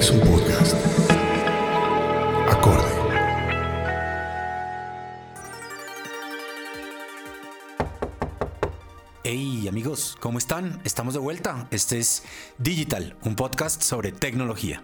Es un podcast. Acorde. Hey amigos, ¿cómo están? Estamos de vuelta. Este es Digital, un podcast sobre tecnología.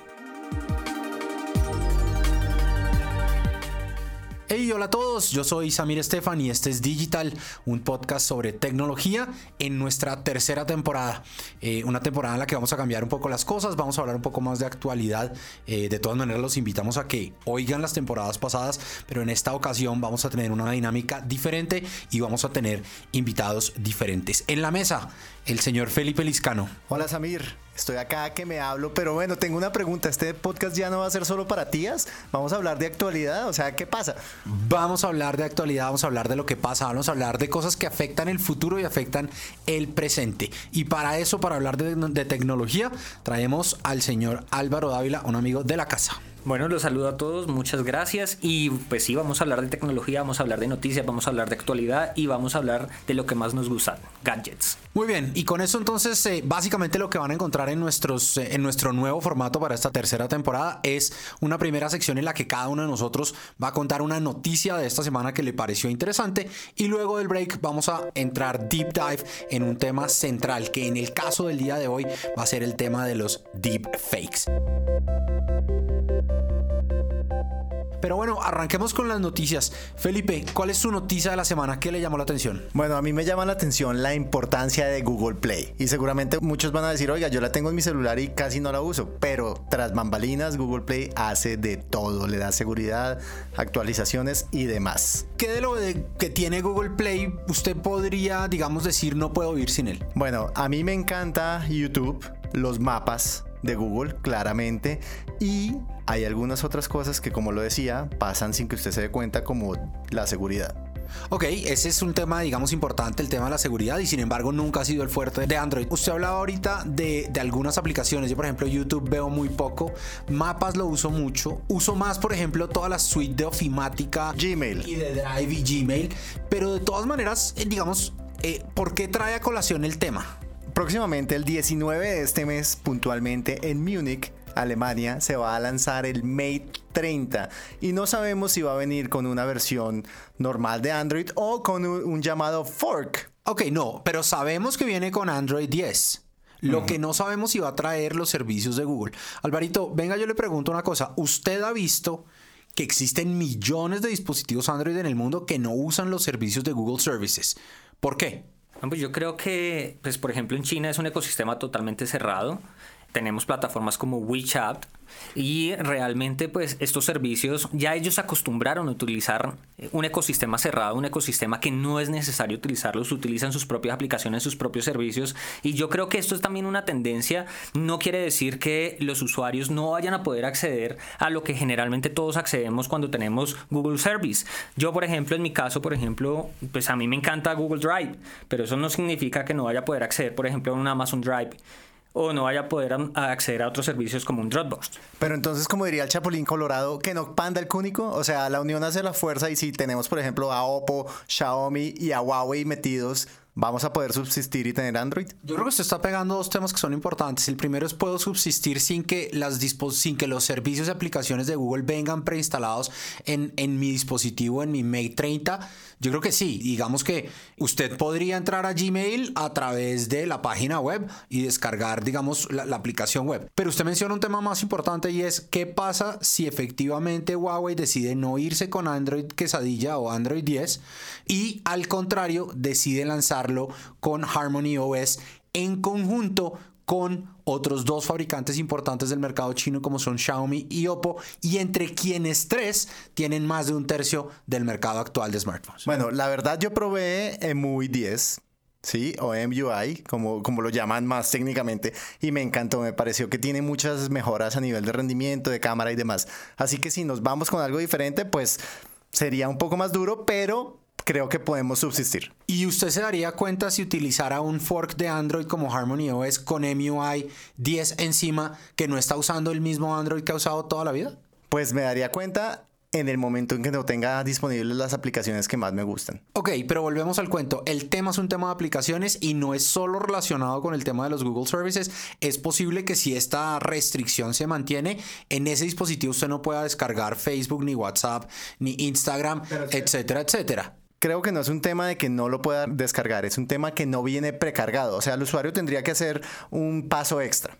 Hey, hola a todos, yo soy Samir Estefan y este es Digital, un podcast sobre tecnología en nuestra tercera temporada. Eh, una temporada en la que vamos a cambiar un poco las cosas, vamos a hablar un poco más de actualidad. Eh, de todas maneras, los invitamos a que oigan las temporadas pasadas, pero en esta ocasión vamos a tener una dinámica diferente y vamos a tener invitados diferentes. En la mesa, el señor Felipe Liscano. Hola Samir, estoy acá que me hablo, pero bueno, tengo una pregunta. ¿Este podcast ya no va a ser solo para tías? ¿Vamos a hablar de actualidad? O sea, ¿qué pasa? Vamos a hablar de actualidad, vamos a hablar de lo que pasa, vamos a hablar de cosas que afectan el futuro y afectan el presente. Y para eso, para hablar de, de tecnología, traemos al señor Álvaro Dávila, un amigo de la casa. Bueno, los saludo a todos, muchas gracias. Y pues sí, vamos a hablar de tecnología, vamos a hablar de noticias, vamos a hablar de actualidad y vamos a hablar de lo que más nos gusta, gadgets. Muy bien, y con eso entonces eh, básicamente lo que van a encontrar en, nuestros, eh, en nuestro nuevo formato para esta tercera temporada es una primera sección en la que cada uno de nosotros va a contar una noticia de esta semana que le pareció interesante y luego del break vamos a entrar deep dive en un tema central que en el caso del día de hoy va a ser el tema de los deep fakes. Pero bueno, arranquemos con las noticias. Felipe, ¿cuál es su noticia de la semana? ¿Qué le llamó la atención? Bueno, a mí me llama la atención la importancia de Google Play. Y seguramente muchos van a decir, oiga, yo la tengo en mi celular y casi no la uso. Pero tras bambalinas, Google Play hace de todo. Le da seguridad, actualizaciones y demás. ¿Qué de lo de que tiene Google Play usted podría, digamos, decir no puedo vivir sin él? Bueno, a mí me encanta YouTube, los mapas de Google, claramente. Y hay algunas otras cosas que, como lo decía, pasan sin que usted se dé cuenta, como la seguridad. Ok, ese es un tema, digamos, importante, el tema de la seguridad, y sin embargo nunca ha sido el fuerte de Android. Usted hablaba ahorita de, de, algunas aplicaciones. Yo, por ejemplo, YouTube veo muy poco, Mapas lo uso mucho, uso más, por ejemplo, toda la suite de Ofimática, Gmail y de Drive y Gmail, pero de todas maneras, eh, digamos, eh, ¿por qué trae a colación el tema? Próximamente, el 19 de este mes, puntualmente en Múnich, Alemania, se va a lanzar el Mate 30 y no sabemos si va a venir con una versión normal de Android o con un, un llamado fork. Ok, no, pero sabemos que viene con Android 10. Lo uh -huh. que no sabemos si va a traer los servicios de Google. Alvarito, venga, yo le pregunto una cosa. ¿Usted ha visto que existen millones de dispositivos Android en el mundo que no usan los servicios de Google Services? ¿Por qué? Pues yo creo que, pues por ejemplo, en China es un ecosistema totalmente cerrado. Tenemos plataformas como WeChat y realmente pues estos servicios ya ellos acostumbraron a utilizar un ecosistema cerrado, un ecosistema que no es necesario utilizarlos, utilizan sus propias aplicaciones, sus propios servicios y yo creo que esto es también una tendencia, no quiere decir que los usuarios no vayan a poder acceder a lo que generalmente todos accedemos cuando tenemos Google Service. Yo por ejemplo, en mi caso, por ejemplo, pues a mí me encanta Google Drive, pero eso no significa que no vaya a poder acceder, por ejemplo, a un Amazon Drive o no vaya a poder acceder a otros servicios como un Dropbox. Pero entonces, como diría el Chapulín Colorado, que no panda el cúnico, o sea, la unión hace la fuerza y si tenemos, por ejemplo, a Oppo, Xiaomi y a Huawei metidos, ¿Vamos a poder subsistir y tener Android? Yo creo que usted está pegando dos temas que son importantes. El primero es puedo subsistir sin que, las sin que los servicios y aplicaciones de Google vengan preinstalados en, en mi dispositivo, en mi Mate 30. Yo creo que sí. Digamos que usted podría entrar a Gmail a través de la página web y descargar, digamos, la, aplicación web. Pero usted menciona un tema más importante y es qué pasa si efectivamente Huawei decide no irse con Android quesadilla o Android 10 y al contrario decide lanzarlo con Harmony OS en conjunto con otros dos fabricantes importantes del mercado chino como son Xiaomi y Oppo y entre quienes tres tienen más de un tercio del mercado actual de smartphones. Bueno, la verdad yo probé MUI 10 ¿sí? O MUI, como, como lo llaman más técnicamente, y me encantó, me pareció que tiene muchas mejoras a nivel de rendimiento, de cámara y demás. Así que si nos vamos con algo diferente, pues sería un poco más duro, pero creo que podemos subsistir. ¿Y usted se daría cuenta si utilizara un fork de Android como Harmony OS con MUI 10 encima que no está usando el mismo Android que ha usado toda la vida? Pues me daría cuenta en el momento en que no tenga disponibles las aplicaciones que más me gustan. Ok, pero volvemos al cuento. El tema es un tema de aplicaciones y no es solo relacionado con el tema de los Google Services. Es posible que si esta restricción se mantiene, en ese dispositivo usted no pueda descargar Facebook, ni WhatsApp, ni Instagram, etcétera, etcétera creo que no es un tema de que no lo pueda descargar, es un tema que no viene precargado. O sea, el usuario tendría que hacer un paso extra.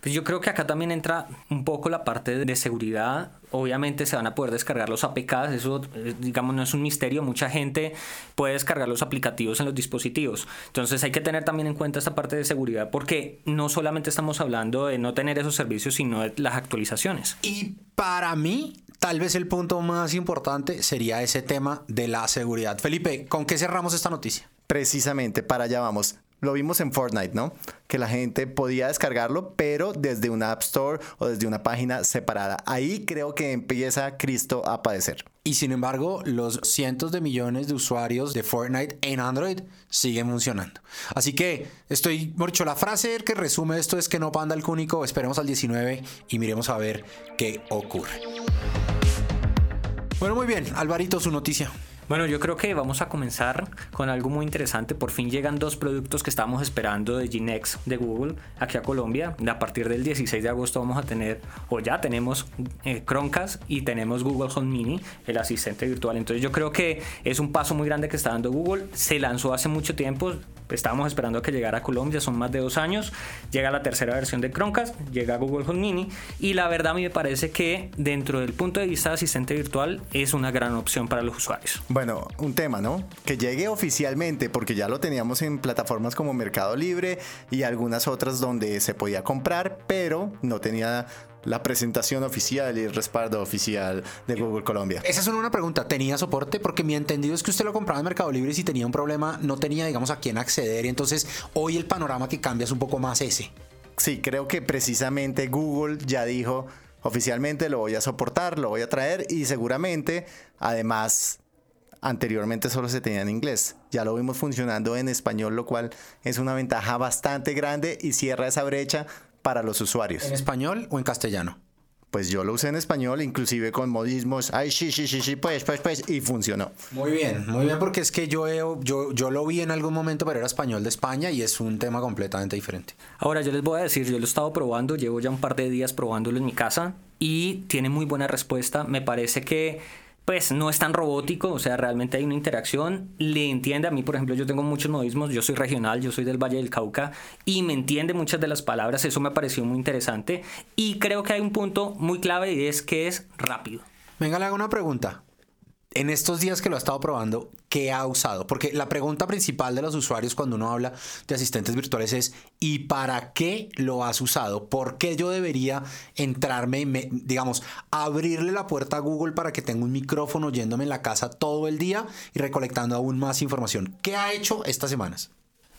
Pues yo creo que acá también entra un poco la parte de seguridad. Obviamente se van a poder descargar los APKs, eso eh, digamos no es un misterio, mucha gente puede descargar los aplicativos en los dispositivos. Entonces hay que tener también en cuenta esta parte de seguridad porque no solamente estamos hablando de no tener esos servicios, sino de las actualizaciones. Y para mí, tal vez el punto más importante sería ese tema de la seguridad. Felipe, ¿con qué cerramos esta noticia? Precisamente, para allá vamos. Lo vimos en Fortnite, ¿no? Que la gente podía descargarlo, pero desde una App Store o desde una página separada. Ahí creo que empieza Cristo a padecer. Y sin embargo, los cientos de millones de usuarios de Fortnite en Android siguen funcionando. Así que estoy, mucho la frase que resume esto es que no panda el cúnico, esperemos al 19 y miremos a ver qué ocurre. Bueno, muy bien, Alvarito, su noticia. Bueno, yo creo que vamos a comenzar con algo muy interesante. Por fin llegan dos productos que estábamos esperando de Ginex de Google aquí a Colombia. A partir del 16 de agosto vamos a tener, o ya tenemos eh, Chromecast y tenemos Google Home Mini, el asistente virtual. Entonces yo creo que es un paso muy grande que está dando Google. Se lanzó hace mucho tiempo, estábamos esperando a que llegara a Colombia, son más de dos años. Llega la tercera versión de Chromecast, llega Google Home Mini y la verdad a mí me parece que dentro del punto de vista de asistente virtual es una gran opción para los usuarios. Bueno, un tema, ¿no? Que llegue oficialmente, porque ya lo teníamos en plataformas como Mercado Libre y algunas otras donde se podía comprar, pero no tenía la presentación oficial y el respaldo oficial de Google Colombia. Esa es una pregunta. ¿Tenía soporte? Porque mi entendido es que usted lo compraba en Mercado Libre y si tenía un problema no tenía, digamos, a quién acceder. Y entonces hoy el panorama que cambia es un poco más ese. Sí, creo que precisamente Google ya dijo oficialmente lo voy a soportar, lo voy a traer y seguramente además anteriormente solo se tenía en inglés. Ya lo vimos funcionando en español, lo cual es una ventaja bastante grande y cierra esa brecha para los usuarios. ¿En español o en castellano? Pues yo lo usé en español, inclusive con modismos, ay, sí, sí, sí, sí, pues, pues, pues, y funcionó. Muy bien, muy bien, porque es que yo, yo, yo lo vi en algún momento, pero era español de España y es un tema completamente diferente. Ahora, yo les voy a decir, yo lo he estado probando, llevo ya un par de días probándolo en mi casa y tiene muy buena respuesta. Me parece que pues no es tan robótico, o sea, realmente hay una interacción, le entiende a mí, por ejemplo, yo tengo muchos modismos, yo soy regional, yo soy del Valle del Cauca y me entiende muchas de las palabras, eso me pareció muy interesante. Y creo que hay un punto muy clave y es que es rápido. Venga, le hago una pregunta en estos días que lo ha estado probando, ¿qué ha usado? Porque la pregunta principal de los usuarios cuando uno habla de asistentes virtuales es ¿y para qué lo has usado? ¿Por qué yo debería entrarme, digamos, abrirle la puerta a Google para que tenga un micrófono yéndome en la casa todo el día y recolectando aún más información? ¿Qué ha hecho estas semanas?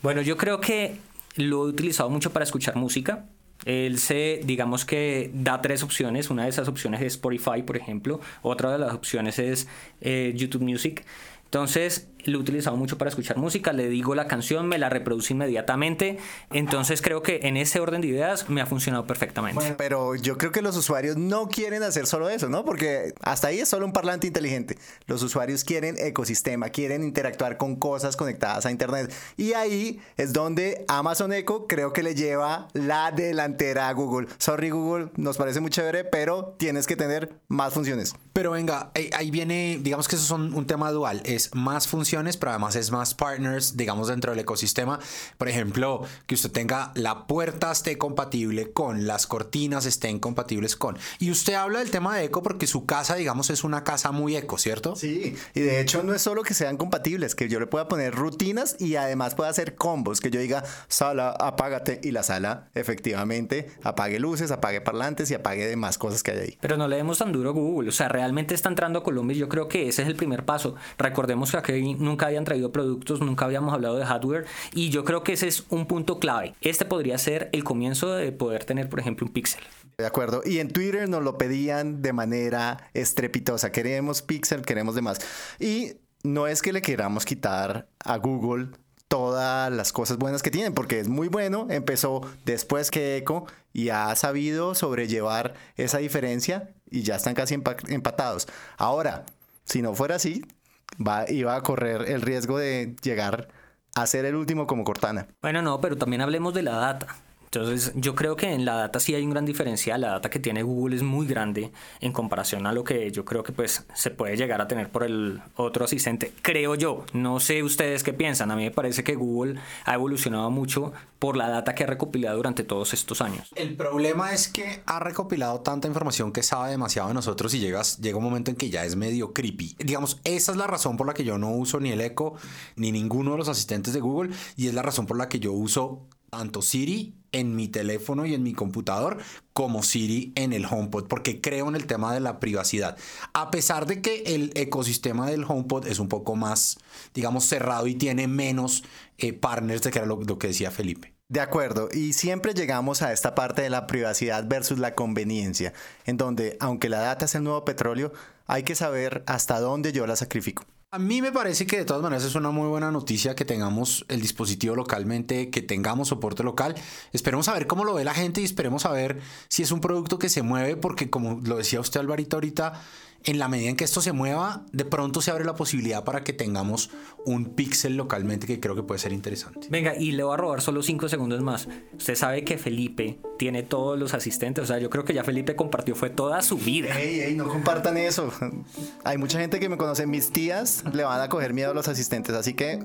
Bueno, yo creo que lo he utilizado mucho para escuchar música él se, digamos que da tres opciones. Una de esas opciones es Spotify, por ejemplo. Otra de las opciones es eh, YouTube Music. Entonces, lo he utilizado mucho para escuchar música, le digo la canción, me la reproduce inmediatamente, entonces creo que en ese orden de ideas me ha funcionado perfectamente. pero yo creo que los usuarios no quieren hacer solo eso, ¿no? Porque hasta ahí es solo un parlante inteligente. Los usuarios quieren ecosistema, quieren interactuar con cosas conectadas a Internet. Y ahí es donde Amazon Echo creo que le lleva la delantera a Google. Sorry Google, nos parece muy chévere, pero tienes que tener más funciones. Pero venga, ahí viene, digamos que eso son un tema dual, es más funciones, pero además es más partners, digamos, dentro del ecosistema. Por ejemplo, que usted tenga la puerta esté compatible con, las cortinas estén compatibles con. Y usted habla del tema de eco porque su casa, digamos, es una casa muy eco, ¿cierto? Sí, y de hecho no es solo que sean compatibles, que yo le pueda poner rutinas y además pueda hacer combos, que yo diga, sala, apágate, y la sala efectivamente apague luces, apague parlantes y apague demás cosas que hay ahí. Pero no le demos tan duro a Google, o sea, realmente realmente está entrando a Colombia y yo creo que ese es el primer paso. Recordemos que aquí nunca habían traído productos, nunca habíamos hablado de hardware y yo creo que ese es un punto clave. Este podría ser el comienzo de poder tener, por ejemplo, un Pixel. De acuerdo. Y en Twitter nos lo pedían de manera estrepitosa. Queremos Pixel, queremos demás. Y no es que le queramos quitar a Google todas las cosas buenas que tienen, porque es muy bueno, empezó después que Echo y ha sabido sobrellevar esa diferencia y ya están casi empatados. Ahora, si no fuera así, va, iba a correr el riesgo de llegar a ser el último como Cortana. Bueno, no, pero también hablemos de la data. Entonces, yo creo que en la data sí hay un gran diferencial. La data que tiene Google es muy grande en comparación a lo que yo creo que pues se puede llegar a tener por el otro asistente. Creo yo. No sé ustedes qué piensan. A mí me parece que Google ha evolucionado mucho por la data que ha recopilado durante todos estos años. El problema es que ha recopilado tanta información que sabe demasiado de nosotros y llegas, llega un momento en que ya es medio creepy. Digamos, esa es la razón por la que yo no uso ni el Echo ni ninguno de los asistentes de Google y es la razón por la que yo uso tanto Siri en mi teléfono y en mi computador como Siri en el HomePod porque creo en el tema de la privacidad. A pesar de que el ecosistema del HomePod es un poco más, digamos, cerrado y tiene menos eh, partners de que era lo, lo que decía Felipe. De acuerdo, y siempre llegamos a esta parte de la privacidad versus la conveniencia, en donde, aunque la data es el nuevo petróleo, hay que saber hasta dónde yo la sacrifico. A mí me parece que de todas maneras es una muy buena noticia que tengamos el dispositivo localmente, que tengamos soporte local. Esperemos a ver cómo lo ve la gente y esperemos a ver si es un producto que se mueve, porque como lo decía usted Alvarito ahorita, en la medida en que esto se mueva, de pronto se abre la posibilidad para que tengamos un pixel localmente que creo que puede ser interesante. Venga, y le voy a robar solo cinco segundos más. Usted sabe que Felipe tiene todos los asistentes, o sea, yo creo que ya Felipe compartió fue toda su vida. Ey, ey, no compartan eso. Hay mucha gente que me conoce, mis tías le van a coger miedo a los asistentes, así que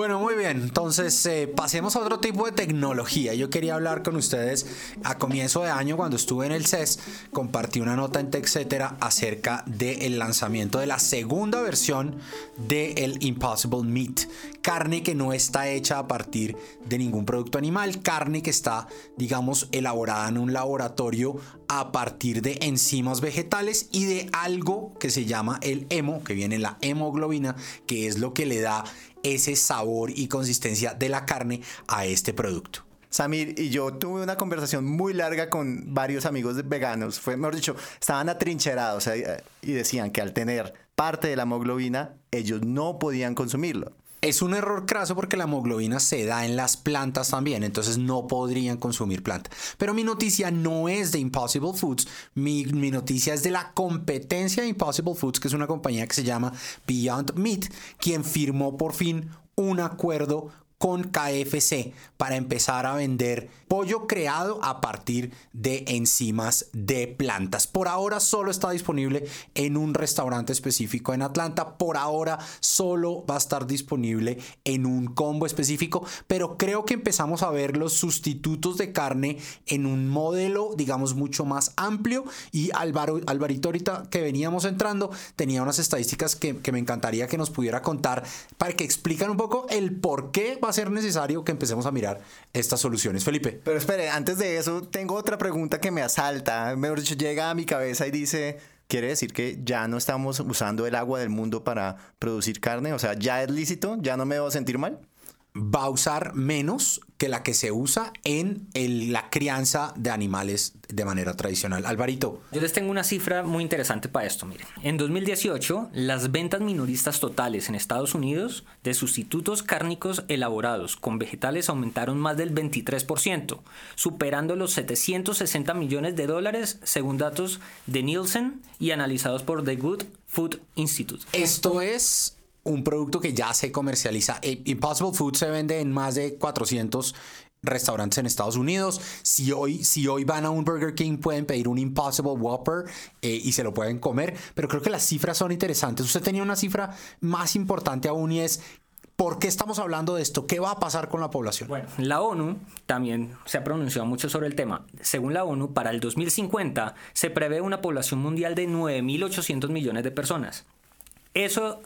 bueno, muy bien. Entonces, eh, pasemos a otro tipo de tecnología. Yo quería hablar con ustedes a comienzo de año, cuando estuve en el CES, compartí una nota en TechCetera acerca del lanzamiento de la segunda versión del el Impossible Meat. Carne que no está hecha a partir de ningún producto animal, carne que está, digamos, elaborada en un laboratorio a partir de enzimas vegetales y de algo que se llama el hemo, que viene la hemoglobina, que es lo que le da ese sabor y consistencia de la carne a este producto. Samir y yo tuve una conversación muy larga con varios amigos veganos. Fue, mejor dicho, estaban atrincherados eh, y decían que al tener parte de la hemoglobina, ellos no podían consumirlo. Es un error craso porque la hemoglobina se da en las plantas también, entonces no podrían consumir planta. Pero mi noticia no es de Impossible Foods, mi, mi, noticia es de la competencia de Impossible Foods, que es una compañía que se llama Beyond Meat, quien firmó por fin un acuerdo con KFC para empezar a vender pollo creado a partir de enzimas de plantas. Por ahora solo está disponible en un restaurante específico en Atlanta. Por ahora solo va a estar disponible en un combo específico, pero creo que empezamos a ver los sustitutos de carne en un modelo, digamos, mucho más amplio. Y Alvaro, Alvarito ahorita que veníamos entrando tenía unas estadísticas que, que me encantaría que nos pudiera contar para que explican un poco el por qué va a ser necesario que empecemos a mirar estas soluciones. Felipe. Pero espere, antes de eso, tengo otra pregunta que me asalta. Mejor dicho, llega a mi cabeza y dice, ¿quiere decir que ya no estamos usando el agua del mundo para producir carne? O sea, ¿ya es lícito? ¿Ya no me debo sentir mal? Va a usar menos que la que se usa en el- la crianza de animales de manera tradicional. Alvarito. Yo les tengo una cifra muy interesante para esto, miren. En 2018, las ventas minoristas totales en Estados Unidos de sustitutos cárnicos elaborados con vegetales aumentaron más del 23%, superando los 760 millones de dólares según datos de Nielsen y analizados por The Good Food Institute. Esto es un producto que ya se comercializa. Eh, Impossible Food se vende en más de 400 restaurantes en Estados Unidos. Si hoy, si hoy van a un Burger King pueden pedir un Impossible Whopper eh, y se lo pueden comer. Pero creo que las cifras son interesantes. Usted tenía una cifra más importante aún y es... ¿Por qué estamos hablando de esto? ¿Qué va a pasar con la población? Bueno, la ONU también se ha pronunciado mucho sobre el tema. Según la ONU, para el 2050 se prevé una población mundial de 9.800 millones de personas. Eso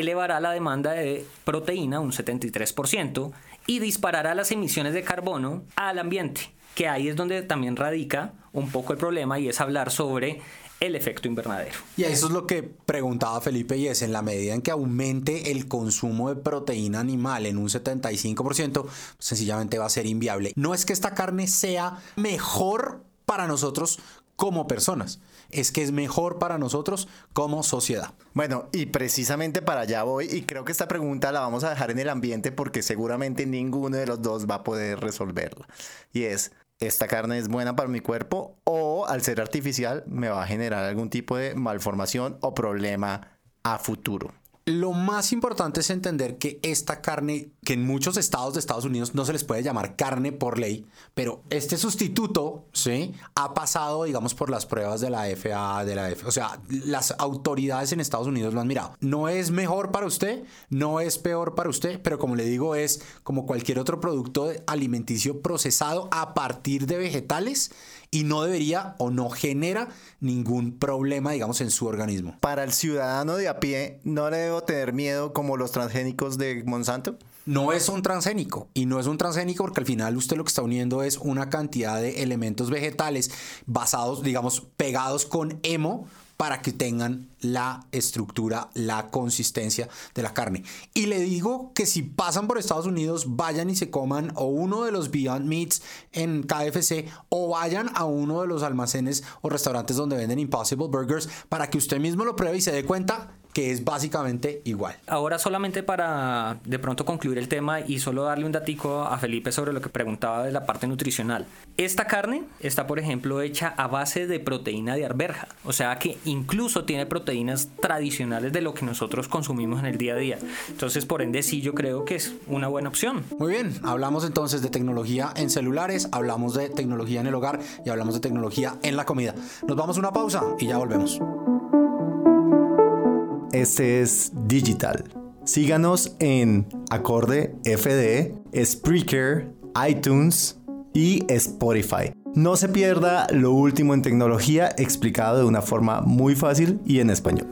elevará la demanda de proteína un 73% y disparará las emisiones de carbono al ambiente, que ahí es donde también radica un poco el problema y es hablar sobre el efecto invernadero. Y eso es lo que preguntaba Felipe y es en la medida en que aumente el consumo de proteína animal en un 75%, sencillamente va a ser inviable. No es que esta carne sea mejor para nosotros como personas, es que es mejor para nosotros como sociedad. Bueno, y precisamente para allá voy y creo que esta pregunta la vamos a dejar en el ambiente porque seguramente ninguno de los dos va a poder resolverla. Y es, ¿esta carne es buena para mi cuerpo o al ser artificial me va a generar algún tipo de malformación o problema a futuro? Lo más importante es entender que esta carne, que en muchos estados de Estados Unidos no se les puede llamar carne por ley, pero este sustituto, ¿sí? Ha pasado, digamos, por las pruebas de la FAA, de la F. O sea, las autoridades en Estados Unidos lo han mirado. No es mejor para usted, no es peor para usted, pero como le digo, es como cualquier otro producto alimenticio procesado a partir de vegetales y no debería o no genera ningún problema, digamos, en su organismo. Para el ciudadano de a pie, ¿no le debo tener miedo como los transgénicos de Monsanto? No es un transgénico y no es un transgénico porque al final usted lo que está uniendo es una cantidad de elementos vegetales basados, digamos, pegados con hemo para que tengan la estructura, la consistencia de la carne. Y le digo que si pasan por Estados Unidos, vayan y se coman o uno de los Beyond Meats en KFC o vayan a uno de los almacenes o restaurantes donde venden Impossible Burgers para que usted mismo lo pruebe y se dé cuenta que es básicamente igual. Ahora solamente para de pronto concluir el tema y solo darle un datico a Felipe sobre lo que preguntaba de la parte nutricional. Esta carne está, por ejemplo, hecha a base de proteína de arberja, o sea que incluso tiene proteínas tradicionales de lo que nosotros consumimos en el día a día. Entonces, por ende, sí, yo creo que es una buena opción. Muy bien, hablamos entonces de tecnología en celulares, hablamos de tecnología en el hogar y hablamos de tecnología en la comida. Nos vamos a una pausa y ya volvemos. Este es Digital. Síganos en Acorde FD, Spreaker, iTunes y Spotify. No se pierda lo último en tecnología explicado de una forma muy fácil y en español.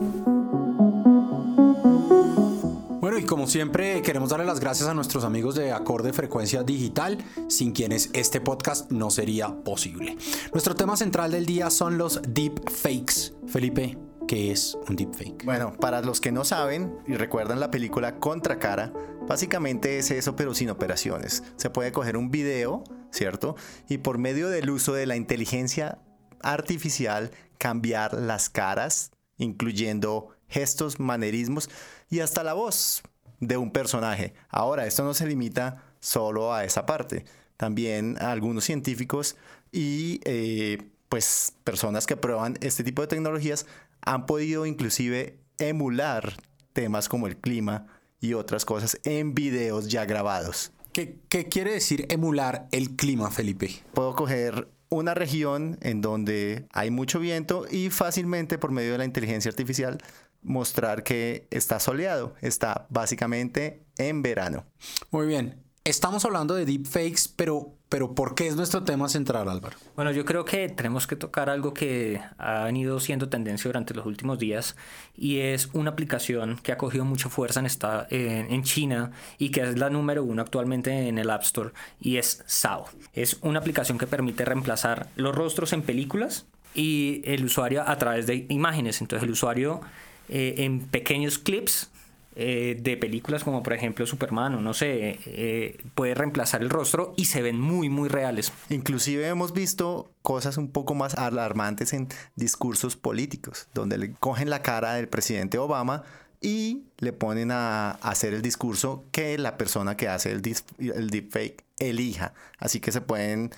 Bueno, y como siempre queremos darle las gracias a nuestros amigos de Acorde Frecuencia Digital, sin quienes este podcast no sería posible. Nuestro tema central del día son los deepfakes. Felipe, ¿qué es un deepfake? Bueno, para los que no saben y recuerdan la película Contracara, básicamente es eso pero sin operaciones. Se puede coger un video, ¿cierto? Y por medio del uso de la inteligencia artificial cambiar las caras, incluyendo gestos, manerismos y hasta la voz de un personaje. Ahora, esto no se limita solo a esa parte. También algunos científicos y eh, pues personas que prueban este tipo de tecnologías han podido inclusive emular temas como el clima y otras cosas en videos ya grabados. ¿Qué, qué quiere decir emular el clima, Felipe? Puedo coger una región en donde hay mucho viento y fácilmente por medio de la inteligencia artificial mostrar que está soleado, está básicamente en verano. Muy bien. Estamos hablando de deepfakes, pero, pero ¿por qué es nuestro tema central, Álvaro? Bueno, yo creo que tenemos que tocar algo que ha venido siendo tendencia durante los últimos días y es una aplicación que ha cogido mucha fuerza en, esta, en, en China y que es la número uno actualmente en el App Store y es Sao. Es una aplicación que permite reemplazar los rostros en películas y el usuario a través de imágenes. Entonces el usuario eh, en pequeños clips eh, de películas como por ejemplo Superman o no sé, eh, puede reemplazar el rostro y se ven muy, muy reales. Inclusive hemos visto cosas un poco más alarmantes en discursos políticos, donde le cogen la cara del presidente Obama y le ponen a, hacer el discurso que la persona que hace el, el deepfake elija. Así que se pueden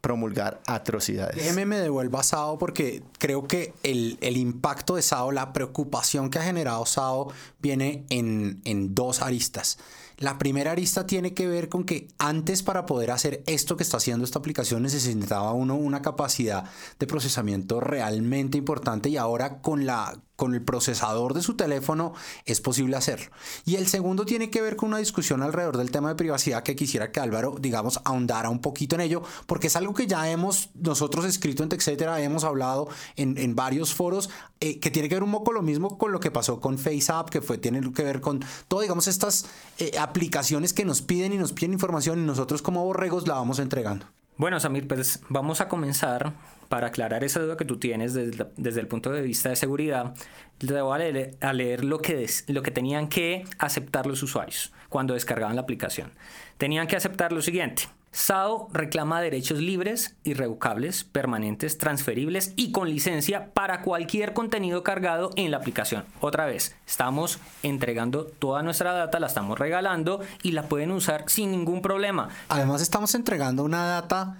promulgar atrocidades. Déjeme me devuelvo a Sao porque creo que el, impacto de Sao, la preocupación que ha generado Sao viene en, en dos aristas. La primera arista tiene que ver con que antes para poder hacer esto que está haciendo esta aplicación necesitaba uno una capacidad de procesamiento realmente importante y ahora con la con el procesador de su teléfono es posible hacerlo. Y el segundo tiene que ver con una discusión alrededor del tema de privacidad que quisiera que Álvaro, digamos, ahondara un poquito en ello, porque es algo que ya hemos nosotros escrito en TechCetera, hemos hablado en, en varios foros, eh, que tiene que ver un poco lo mismo con lo que pasó con FaceApp, que fue, tiene que ver con todo, digamos, estas eh, aplicaciones que nos piden y nos piden información y nosotros como borregos la vamos entregando. Bueno, Samir, pues vamos a comenzar para aclarar esa duda que tú tienes desde, el punto de vista de seguridad. Te voy a leer, lo, que lo que tenían que aceptar los usuarios cuando descargaban la aplicación. Tenían que aceptar lo siguiente. SAO reclama derechos libres, irrevocables, permanentes, transferibles y con licencia para cualquier contenido cargado en la aplicación. Otra vez, estamos entregando toda nuestra data, la estamos regalando y la pueden usar sin ningún problema. Además, estamos entregando una data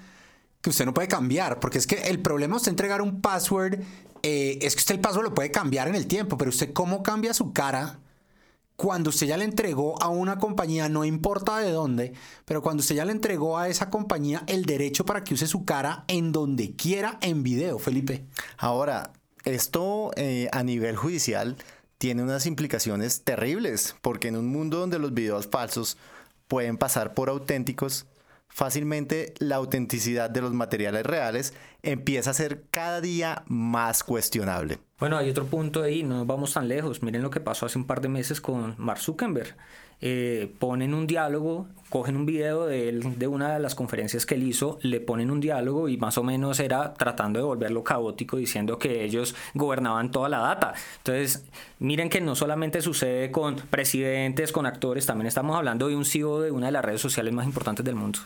que usted no puede cambiar, porque es que el problema es entregar un password, eh, es que usted el password lo puede cambiar en el tiempo, pero usted cómo cambia su cara cuando usted ya le entregó a una compañía, no importa de dónde, pero cuando usted ya le entregó a esa compañía el derecho para que use su cara en donde quiera en video, Felipe. Ahora, esto eh, a nivel judicial tiene unas implicaciones terribles, porque en un mundo donde los videos falsos pueden pasar por auténticos, fácilmente la autenticidad de los materiales reales empieza a ser cada día más cuestionable. Bueno, hay otro punto ahí, no vamos tan lejos. Miren lo que pasó hace un par de meses con Mark Zuckerberg. Eh, ponen un diálogo, cogen un video de, él, de una de las conferencias que él hizo, le ponen un diálogo y más o menos era tratando de volverlo caótico, diciendo que ellos gobernaban toda la data. Entonces, miren que no solamente sucede con presidentes, con actores, también estamos hablando de un CEO de una de las redes sociales más importantes del mundo.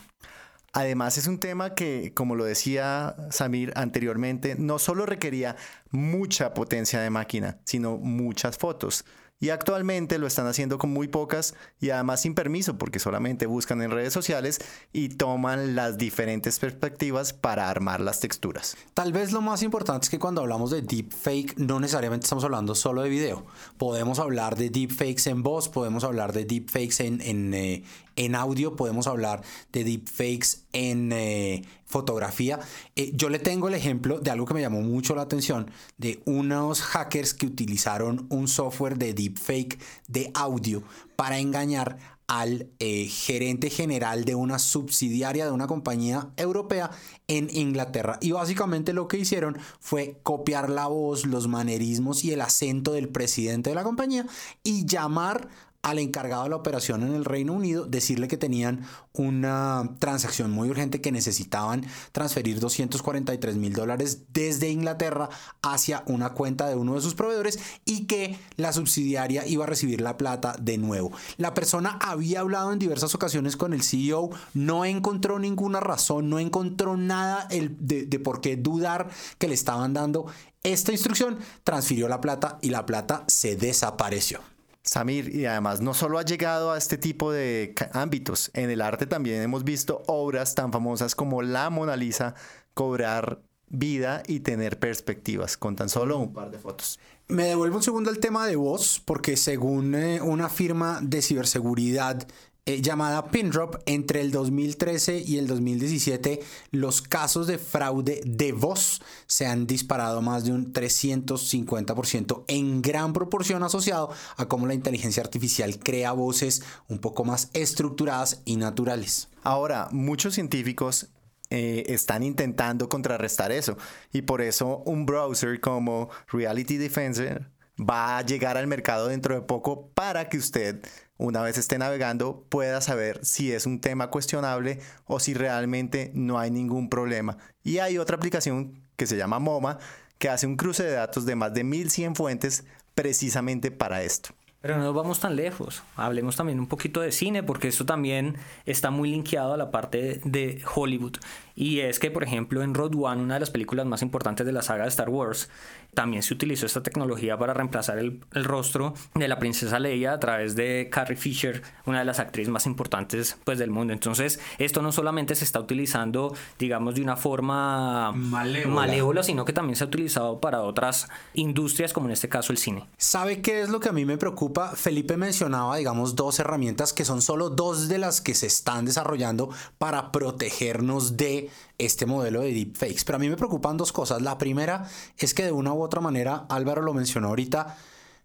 Además es un tema que, como lo decía Samir anteriormente, no solo requería mucha potencia de máquina, sino muchas fotos y actualmente lo están haciendo con muy pocas y además sin permiso porque solamente buscan en redes sociales y toman las diferentes perspectivas para armar las texturas. Tal vez lo más importante es que cuando hablamos de deepfake no necesariamente estamos hablando solo de video. Podemos hablar de deepfakes en voz, podemos hablar de deepfakes en, en, eh, en audio, podemos hablar de deepfakes en eh, fotografía. Eh, yo le tengo el ejemplo de algo que me llamó mucho la atención, de unos hackers que utilizaron un software de deepfake de audio para engañar al eh, gerente general de una subsidiaria de una compañía europea en Inglaterra. Y básicamente lo que hicieron fue copiar la voz, los manerismos y el acento del presidente de la compañía y llamar al encargado de la operación en el Reino Unido, decirle que tenían una transacción muy urgente que necesitaban transferir 243 mil dólares desde Inglaterra hacia una cuenta de uno de sus proveedores y que la subsidiaria iba a recibir la plata de nuevo. La persona había hablado en diversas ocasiones con el CEO, no encontró ninguna razón, no encontró nada de, de por qué dudar que le estaban dando esta instrucción, transfirió la plata y la plata se desapareció. Samir, y además no solo ha llegado a este tipo de ámbitos, en el arte también hemos visto obras tan famosas como la Mona Lisa cobrar vida y tener perspectivas con tan solo un par de fotos. Me devuelvo un segundo al tema de voz, porque según eh, una firma de ciberseguridad eh, llamada Pindrop, entre el 2013 y el 2017 los casos de fraude de voz se han disparado más de un 350% en gran proporción asociado a cómo la inteligencia artificial crea voces un poco más estructuradas y naturales. Ahora, muchos científicos eh, están intentando contrarrestar eso y por eso un browser como Reality Defender va a llegar al mercado dentro de poco para que usted una vez esté navegando, pueda saber si es un tema cuestionable o si realmente no hay ningún problema. Y hay otra aplicación que se llama MoMA, que hace un cruce de datos de más de 1100 fuentes precisamente para esto. Pero no nos vamos tan lejos. Hablemos también un poquito de cine, porque esto también está muy linkeado a la parte de Hollywood. Y es que, por ejemplo, en Road One, una de las películas más importantes de la saga de Star Wars, también se utilizó esta tecnología para reemplazar el, el rostro de la princesa Leia a través de Carrie Fisher, una de las actrices más importantes pues, del mundo. Entonces, esto no solamente se está utilizando, digamos, de una forma Malévola. malévola, sino que también se ha utilizado para otras industrias, como en este caso el cine. ¿Sabe qué es lo que a mí me preocupa? Felipe mencionaba, digamos, dos herramientas que son solo dos de las que se están desarrollando para protegernos de este modelo de deepfakes. Pero a mí me preocupan dos cosas. La primera es que de una u otra manera, Álvaro lo mencionó ahorita,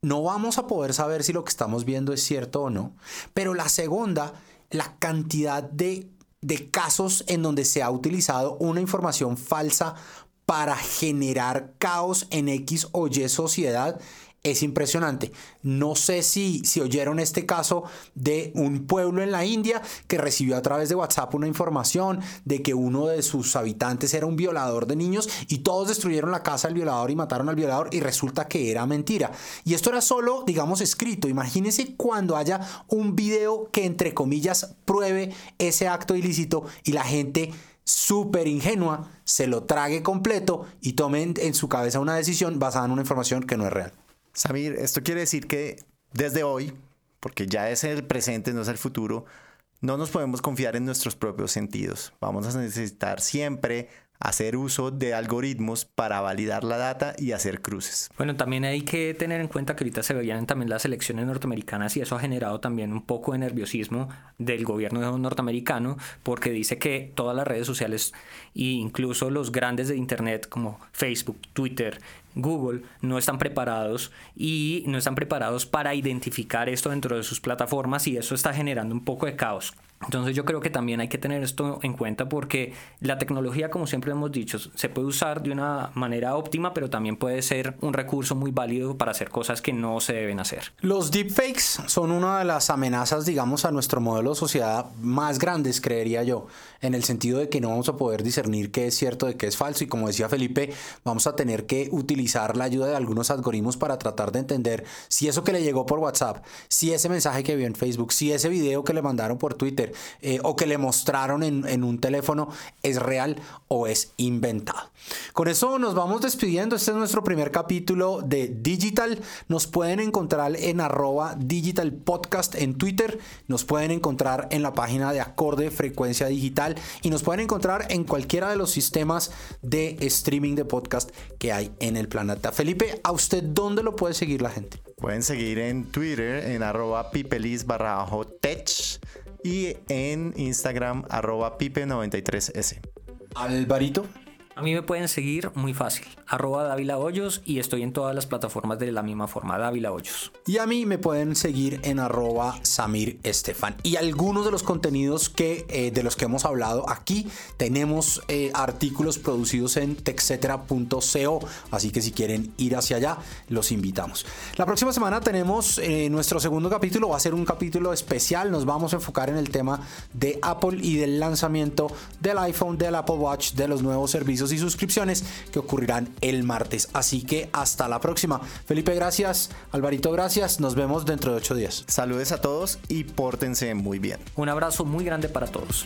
no vamos a poder saber si lo que estamos viendo es cierto o no. Pero la segunda, la cantidad de, de casos en donde se ha utilizado una información falsa para generar caos en X o Y sociedad es impresionante. No sé si, si oyeron este caso de un pueblo en la India que recibió a través de WhatsApp una información de que uno de sus habitantes era un violador de niños y todos destruyeron la casa del violador y mataron al violador y resulta que era mentira. Y esto era solo, digamos, escrito. Imagínense cuando haya un video que entre comillas pruebe ese acto ilícito y la gente súper ingenua se lo trague completo y tomen en su cabeza una decisión basada en una información que no es real. Samir, esto quiere decir que desde hoy, porque ya es el presente, no es el futuro, no nos podemos confiar en nuestros propios sentidos. Vamos a necesitar siempre hacer uso de algoritmos para validar la data y hacer cruces. Bueno, también hay que tener en cuenta que ahorita se veían también las elecciones norteamericanas y eso ha generado también un poco de nerviosismo del gobierno norteamericano porque dice que todas las redes sociales e incluso los grandes de internet como Facebook, Twitter, Google no están preparados y no están preparados para identificar esto dentro de sus plataformas y eso está generando un poco de caos. Entonces yo creo que también hay que tener esto en cuenta porque la tecnología, como siempre hemos dicho, se puede usar de una manera óptima, pero también puede ser un recurso muy válido para hacer cosas que no se deben hacer. Los deepfakes son una de las amenazas, digamos, a nuestro modelo de sociedad más grandes, creería yo, en el sentido de que no vamos a poder discernir qué es cierto de qué es falso y como decía Felipe, vamos a tener que utilizar la ayuda de algunos algoritmos para tratar de entender si eso que le llegó por WhatsApp, si ese mensaje que vio en Facebook, si ese video que le mandaron por Twitter, eh, o que le mostraron en, un teléfono es real o es inventado. Con eso nos vamos despidiendo. Este es nuestro primer capítulo de Digital. Nos pueden encontrar en arroba Digital en Twitter. Nos pueden encontrar en la página de Acorde Frecuencia Digital y nos pueden encontrar en cualquiera de los sistemas de streaming de podcast que hay en el planeta. Felipe, ¿a usted dónde lo puede seguir la gente? Pueden seguir en Twitter en arroba pipelis barra bajo tech y en Instagram arroba pipe93s. Alvarito. A mí me pueden seguir muy fácil, arroba Dávila Hoyos y estoy en todas las plataformas de la misma forma, Dávila Hoyos. Y a mí me pueden seguir en arroba Samir Estefan. Y algunos de los contenidos que, eh, de los que hemos hablado aquí, tenemos eh, artículos producidos en texetera.co, así que si quieren ir hacia allá, los invitamos. La próxima semana tenemos eh, nuestro segundo capítulo, va a ser un capítulo especial, nos vamos a enfocar en el tema de Apple y del lanzamiento del iPhone, del Apple Watch, de los nuevos servicios y suscripciones que ocurrirán el martes. Así que hasta la próxima. Felipe, gracias. Alvarito, gracias. Nos vemos dentro de ocho días. Saludes a todos y pórtense muy bien. Un abrazo muy grande para todos.